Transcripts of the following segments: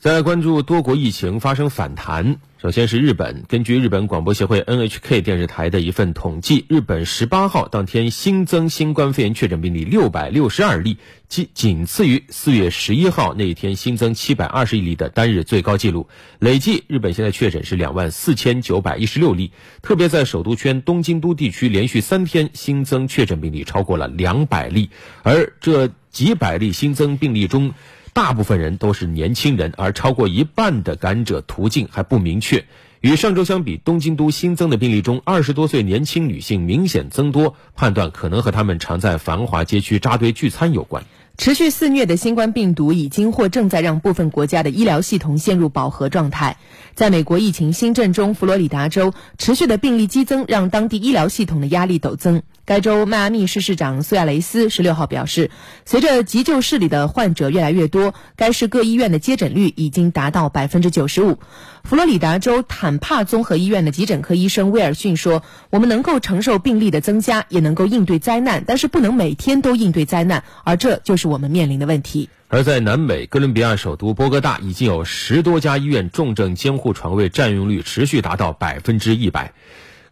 再关注多国疫情发生反弹。首先是日本，根据日本广播协会 NHK 电视台的一份统计，日本十八号当天新增新冠肺炎确诊病例六百六十二例，即仅次于四月十一号那一天新增七百二十一例的单日最高纪录。累计日本现在确诊是两万四千九百一十六例，特别在首都圈东京都地区，连续三天新增确诊病例超过了两百例，而这几百例新增病例中。大部分人都是年轻人，而超过一半的感染者途径还不明确。与上周相比，东京都新增的病例中，二十多岁年轻女性明显增多，判断可能和他们常在繁华街区扎堆聚餐有关。持续肆虐的新冠病毒已经或正在让部分国家的医疗系统陷入饱和状态。在美国疫情新政中，佛罗里达州持续的病例激增让当地医疗系统的压力陡增。该州迈阿密市市长苏亚雷斯十六号表示，随着急救室里的患者越来越多，该市各医院的接诊率已经达到百分之九十五。佛罗里达州坦帕综合医院的急诊科医生威尔逊说：“我们能够承受病例的增加，也能够应对灾难，但是不能每天都应对灾难，而这就是我们面临的问题。”而在南美哥伦比亚首都波哥大，已经有十多家医院重症监护床位占用率持续达到百分之一百。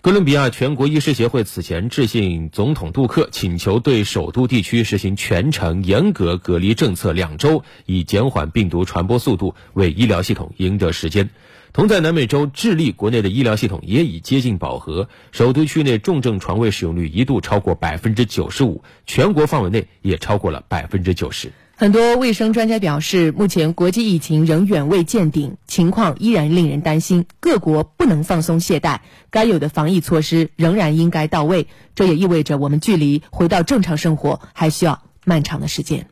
哥伦比亚全国医师协会此前致信总统杜克，请求对首都地区实行全程严格隔离政策两周，以减缓病毒传播速度，为医疗系统赢得时间。同在南美洲智利，国内的医疗系统也已接近饱和，首都区内重症床位使用率一度超过百分之九十五，全国范围内也超过了百分之九十。很多卫生专家表示，目前国际疫情仍远未见顶，情况依然令人担心。各国不能放松懈怠，该有的防疫措施仍然应该到位。这也意味着，我们距离回到正常生活还需要漫长的时间。